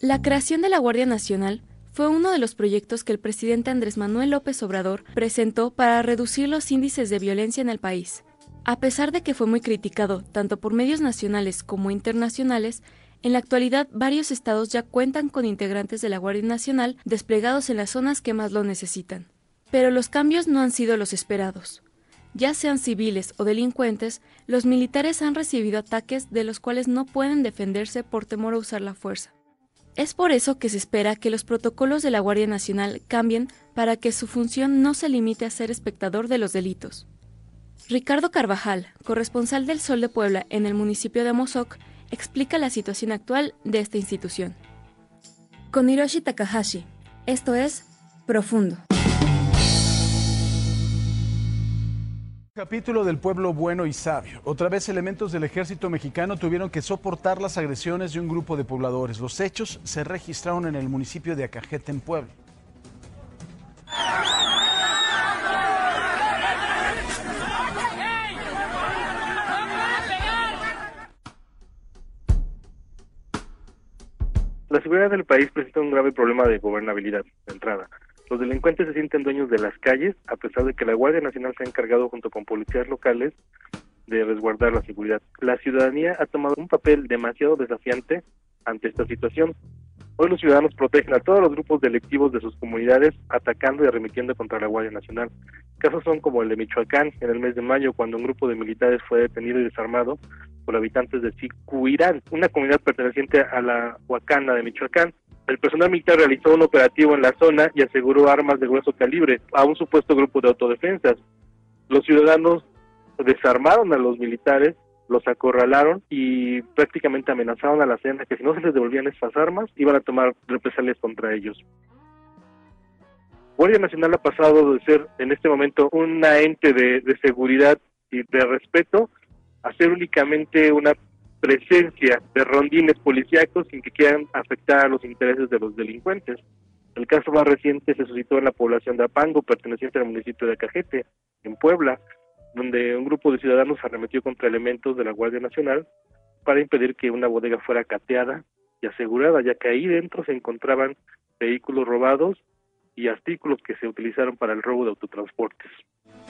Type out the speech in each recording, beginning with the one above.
La creación de la Guardia Nacional fue uno de los proyectos que el presidente Andrés Manuel López Obrador presentó para reducir los índices de violencia en el país. A pesar de que fue muy criticado tanto por medios nacionales como internacionales, en la actualidad varios estados ya cuentan con integrantes de la Guardia Nacional desplegados en las zonas que más lo necesitan. Pero los cambios no han sido los esperados. Ya sean civiles o delincuentes, los militares han recibido ataques de los cuales no pueden defenderse por temor a usar la fuerza. Es por eso que se espera que los protocolos de la Guardia Nacional cambien para que su función no se limite a ser espectador de los delitos. Ricardo Carvajal, corresponsal del Sol de Puebla en el municipio de Mozoc, explica la situación actual de esta institución. Con Hiroshi Takahashi, esto es Profundo. Capítulo del pueblo bueno y sabio. Otra vez elementos del ejército mexicano tuvieron que soportar las agresiones de un grupo de pobladores. Los hechos se registraron en el municipio de Acajete, en Puebla. La seguridad del país presenta un grave problema de gobernabilidad de entrada. Los delincuentes se sienten dueños de las calles, a pesar de que la Guardia Nacional se ha encargado junto con policías locales de resguardar la seguridad. La ciudadanía ha tomado un papel demasiado desafiante ante esta situación. Hoy los ciudadanos protegen a todos los grupos delictivos de sus comunidades, atacando y arremetiendo contra la Guardia Nacional. Casos son como el de Michoacán, en el mes de mayo, cuando un grupo de militares fue detenido y desarmado por habitantes de Sicuirán, una comunidad perteneciente a la Huacana de Michoacán. El personal militar realizó un operativo en la zona y aseguró armas de grueso calibre a un supuesto grupo de autodefensas. Los ciudadanos desarmaron a los militares, los acorralaron y prácticamente amenazaron a la cena que si no se les devolvían estas armas iban a tomar represalias contra ellos. Guardia Nacional ha pasado de ser en este momento un ente de, de seguridad y de respeto a ser únicamente una presencia de rondines policíacos sin que quieran afectar a los intereses de los delincuentes. El caso más reciente se suscitó en la población de Apango, perteneciente al municipio de Cajete, en Puebla, donde un grupo de ciudadanos arremetió contra elementos de la Guardia Nacional para impedir que una bodega fuera cateada y asegurada, ya que ahí dentro se encontraban vehículos robados y artículos que se utilizaron para el robo de autotransportes.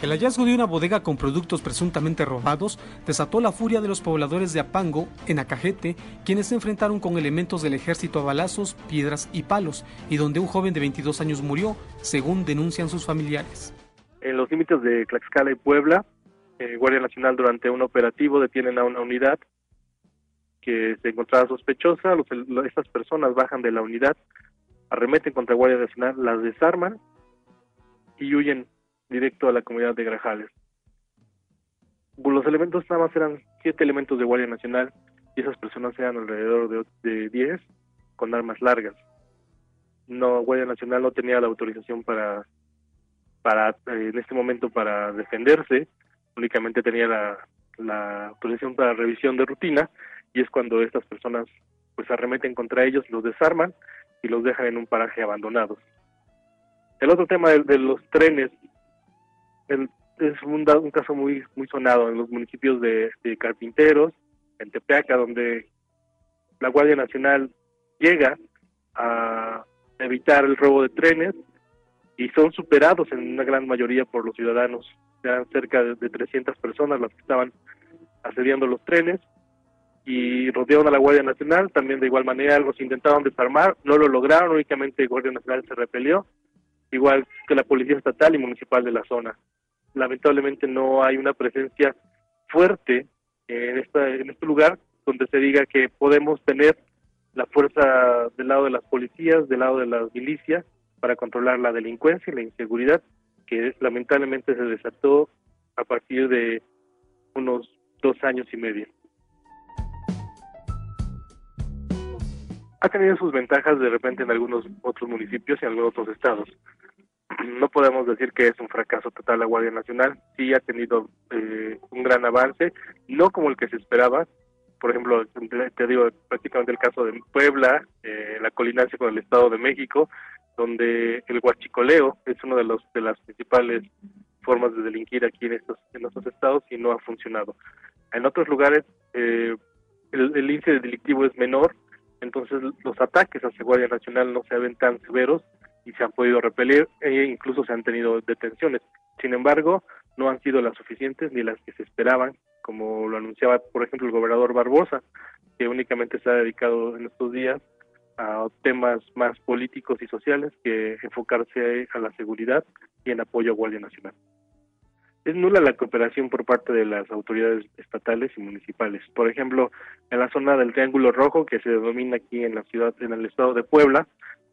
El hallazgo de una bodega con productos presuntamente robados desató la furia de los pobladores de Apango, en Acajete, quienes se enfrentaron con elementos del ejército a balazos, piedras y palos, y donde un joven de 22 años murió, según denuncian sus familiares. En los límites de Tlaxcala y Puebla, eh, Guardia Nacional durante un operativo detienen a una unidad que se encontraba sospechosa, los, estas personas bajan de la unidad, arremeten contra Guardia Nacional, las desarman y huyen directo a la comunidad de Grajales. Los elementos nada más eran siete elementos de Guardia Nacional y esas personas eran alrededor de, diez con armas largas. No, Guardia Nacional no tenía la autorización para, para eh, en este momento para defenderse, únicamente tenía la, la autorización para revisión de rutina y es cuando estas personas pues arremeten contra ellos, los desarman y los dejan en un paraje abandonados. El otro tema de, los trenes es un, caso muy muy sonado en los municipios de, Carpinteros, en Tepeaca, donde la Guardia Nacional llega a evitar el robo de trenes y son superados en una gran mayoría por los ciudadanos. Eran cerca de, de 300 personas las que estaban asediando los trenes y rodearon a la Guardia Nacional, también de igual manera los intentaron desarmar, no lo lograron, únicamente la Guardia Nacional se repelió, igual que la Policía Estatal y Municipal de la zona. Lamentablemente no hay una presencia fuerte en, en este lugar donde se diga que podemos tener la fuerza del lado de las policías, del lado de las milicias, para controlar la delincuencia y la inseguridad que lamentablemente se desató a partir de unos dos años y medio. Ha tenido sus ventajas de repente en algunos otros municipios y en algunos otros estados. No podemos decir que es un fracaso total la Guardia Nacional, sí ha tenido eh, un gran avance, no como el que se esperaba, por ejemplo, te digo prácticamente el caso de Puebla, eh, la colinancia con el Estado de México, donde el huachicoleo es una de los de las principales formas de delinquir aquí en estos en estos estados y no ha funcionado. En otros lugares eh, el, índice delictivo es menor, entonces los ataques hacia Guardia Nacional no se ven tan severos y se han podido repeler e incluso se han tenido detenciones. Sin embargo, no han sido las suficientes ni las que se esperaban, como lo anunciaba, por ejemplo, el gobernador Barbosa, que únicamente se ha dedicado en estos días a temas más políticos y sociales que enfocarse a la seguridad y en apoyo a Guardia Nacional es nula la cooperación por parte de las autoridades estatales y municipales. Por ejemplo, en la zona del Triángulo Rojo, que se denomina aquí en la ciudad, en el estado de Puebla,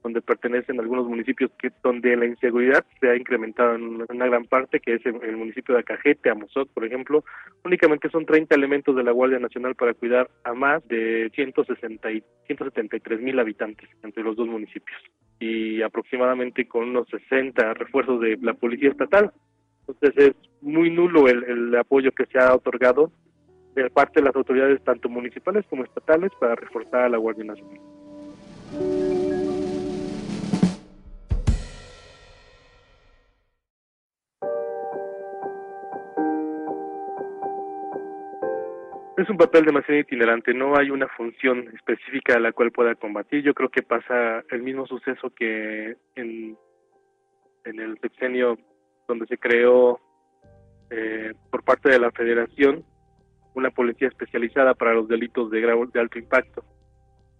donde pertenecen algunos municipios que donde la inseguridad se ha incrementado en una gran parte, que es el, municipio de Acajete, Amozoc, por ejemplo, únicamente son 30 elementos de la Guardia Nacional para cuidar a más de 160 y 173 mil habitantes entre los dos municipios y aproximadamente con unos 60 refuerzos de la Policía Estatal. Entonces es muy nulo el, el apoyo que se ha otorgado de parte de las autoridades tanto municipales como estatales para reforzar a la Guardia Nacional. Es un papel demasiado itinerante, no hay una función específica a la cual pueda combatir. Yo creo que pasa el mismo suceso que en, el sexenio donde se creó eh, por parte de la Federación una policía especializada para los delitos de, de alto impacto,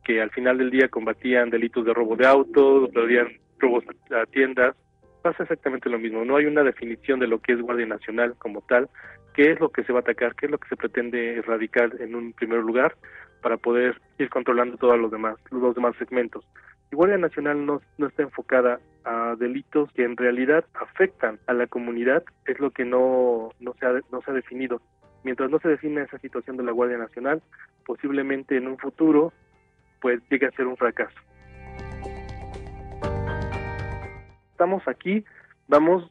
que al final del día combatían delitos de robo de autos, robos a tiendas. Pasa exactamente lo mismo. No hay una definición de lo que es Guardia Nacional como tal, qué es lo que se va a atacar, qué es lo que se pretende erradicar en un primer lugar para poder ir controlando todos los demás, los demás segmentos. La Guardia Nacional no, está enfocada a delitos que en realidad afectan a la comunidad, es lo que no, se, ha, no se ha definido. Mientras no se define esa situación de la Guardia Nacional, posiblemente en un futuro pues llegue a ser un fracaso. Estamos aquí, vamos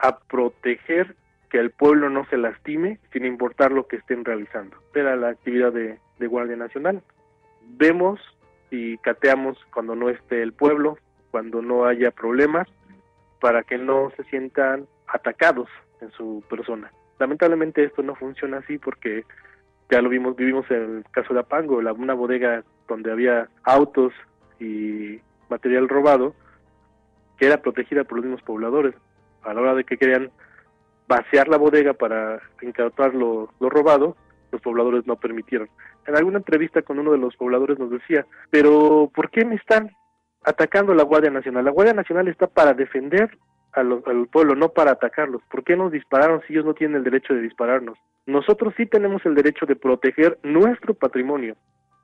a proteger que el pueblo no se lastime sin importar lo que estén realizando. Era la actividad de, de Guardia Nacional. Vemos y cateamos cuando no esté el pueblo, cuando no haya problemas, para que no se sientan atacados en su persona. Lamentablemente esto no funciona así porque ya lo vimos, vivimos en el caso de Apango, la, una bodega donde había autos y material robado, que era protegida por los mismos pobladores. A la hora de que querían vaciar la bodega para incautar lo, lo robado, los pobladores no permitieron. En alguna entrevista con uno de los pobladores nos decía, pero ¿por qué me están atacando la Guardia Nacional? La Guardia Nacional está para defender al pueblo, no para atacarlos. ¿Por qué nos dispararon si ellos no tienen el derecho de dispararnos? Nosotros sí tenemos el derecho de proteger nuestro patrimonio.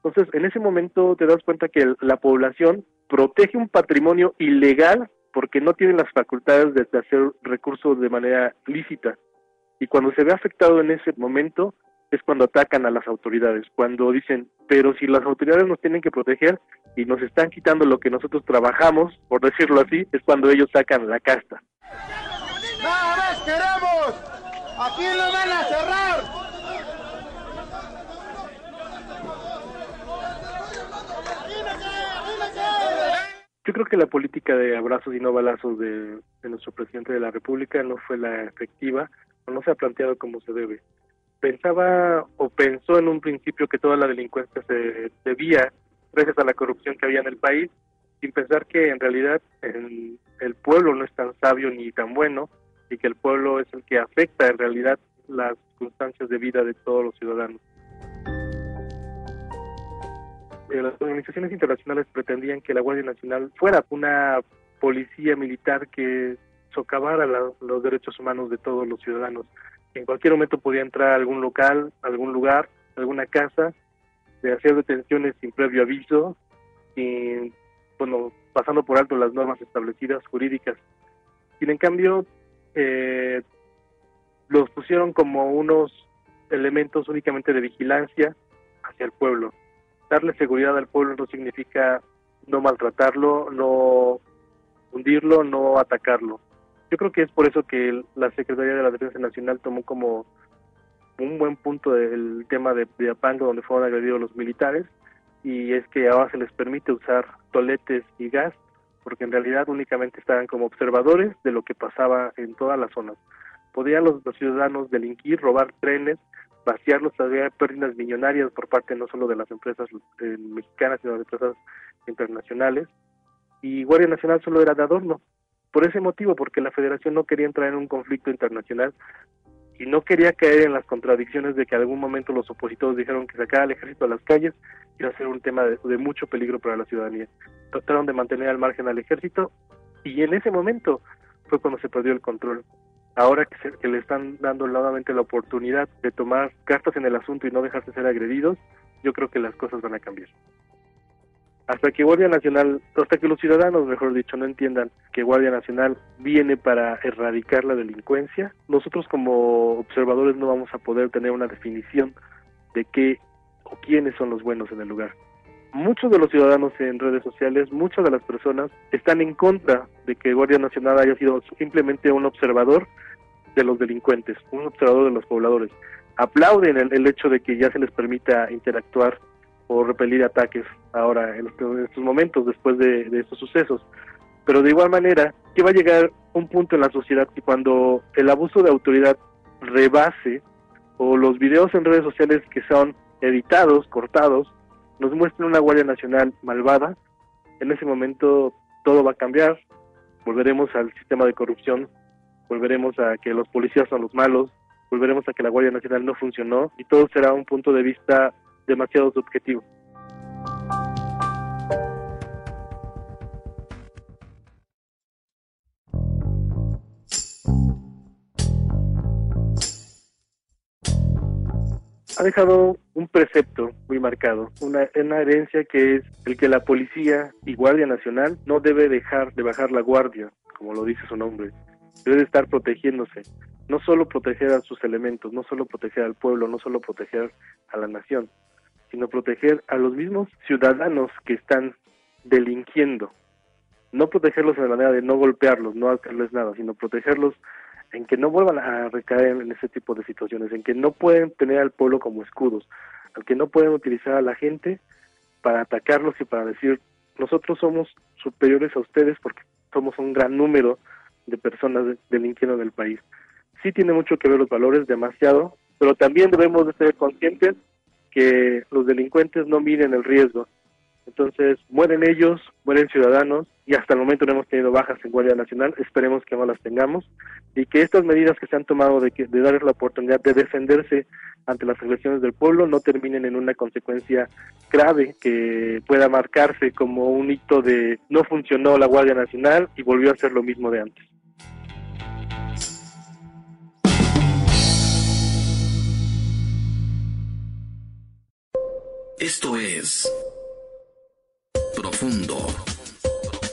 Entonces, en ese momento te das cuenta que la población protege un patrimonio ilegal porque no tiene las facultades de hacer recursos de manera lícita. Y cuando se ve afectado en ese momento, es cuando atacan a las autoridades, cuando dicen, pero si las autoridades nos tienen que proteger y nos están quitando lo que nosotros trabajamos, por decirlo así, es cuando ellos sacan la casta. ¡Nada más queremos! ¡Aquí lo van a cerrar! Yo creo que la política de abrazos y no balazos de, nuestro presidente de la República no fue la efectiva o no se ha planteado como se debe pensaba o pensó en un principio que toda la delincuencia se debía gracias a la corrupción que había en el país, sin pensar que en realidad el pueblo no es tan sabio ni tan bueno y que el pueblo es el que afecta en realidad las circunstancias de vida de todos los ciudadanos. Eh, las organizaciones internacionales pretendían que la Guardia Nacional fuera una policía militar que socavara los derechos humanos de todos los ciudadanos en cualquier momento podía entrar a algún local, algún lugar, alguna casa, de hacer detenciones sin previo aviso, bueno, pasando por alto las normas establecidas jurídicas. Sin en cambio, eh, los pusieron como unos elementos únicamente de vigilancia hacia el pueblo. Darle seguridad al pueblo no significa no maltratarlo, no hundirlo, no atacarlo. Yo creo que es por eso que la Secretaría de la Defensa Nacional tomó como un buen punto el tema de, Apango, donde fueron agredidos los militares, y es que ahora se les permite usar toletes y gas, porque en realidad únicamente estaban como observadores de lo que pasaba en todas las zonas. Podían los, ciudadanos delinquir, robar trenes, vaciarlos, había pérdidas millonarias por parte no solo de las empresas eh, mexicanas, sino de empresas internacionales, y Guardia Nacional solo era de adorno. Por ese motivo, porque la federación no quería entrar en un conflicto internacional y no quería caer en las contradicciones de que en algún momento los opositores dijeron que sacar al ejército a las calles iba a ser un tema de mucho peligro para la ciudadanía. Trataron de mantener al margen al ejército y en ese momento fue cuando se perdió el control ahora que, le están dando nuevamente la oportunidad de tomar cartas en el asunto y no dejarse ser agredidos, yo creo que las cosas van a cambiar. Hasta que Guardia Nacional, hasta que los ciudadanos, mejor dicho, no entiendan que Guardia Nacional viene para erradicar la delincuencia, nosotros como observadores no vamos a poder tener una definición de qué o quiénes son los buenos en el lugar muchos de los ciudadanos en redes sociales, muchas de las personas están en contra de que Guardia Nacional haya sido simplemente un observador de los delincuentes, un observador de los pobladores. Aplauden el, hecho de que ya se les permita interactuar o repelir ataques ahora en estos, momentos después de, de estos sucesos. Pero de igual manera, que va a llegar un punto en la sociedad que cuando el abuso de autoridad rebase o los videos en redes sociales que son editados, cortados, nos muestren una Guardia Nacional malvada, en ese momento todo va a cambiar, volveremos al sistema de corrupción, volveremos a que los policías son los malos, volveremos a que la Guardia Nacional no funcionó y todo será un punto de vista demasiado subjetivo. Ha dejado un precepto muy marcado, una, herencia que es el que la policía y Guardia Nacional no debe dejar de bajar la guardia, como lo dice su nombre, debe estar protegiéndose, no solo proteger a sus elementos, no solo proteger al pueblo, no solo proteger a la nación, sino proteger a los mismos ciudadanos que están delinquiendo, no protegerlos de manera de no golpearlos, no hacerles nada, sino protegerlos en que no vuelvan a recaer en ese tipo de situaciones, en que no pueden tener al pueblo como escudos, en que no pueden utilizar a la gente para atacarlos y para decir nosotros somos superiores a ustedes porque somos un gran número de personas delinquiendo en el país. Sí tiene mucho que ver los valores, demasiado, pero también debemos de ser conscientes que los delincuentes no miden el riesgo, entonces, mueren ellos, mueren ciudadanos y hasta el momento no hemos tenido bajas en Guardia Nacional, esperemos que no las tengamos y que estas medidas que se han tomado de, darles la oportunidad de defenderse ante las agresiones del pueblo no terminen en una consecuencia grave que pueda marcarse como un hito de no funcionó la Guardia Nacional y volvió a ser lo mismo de antes. Esto es Profundo.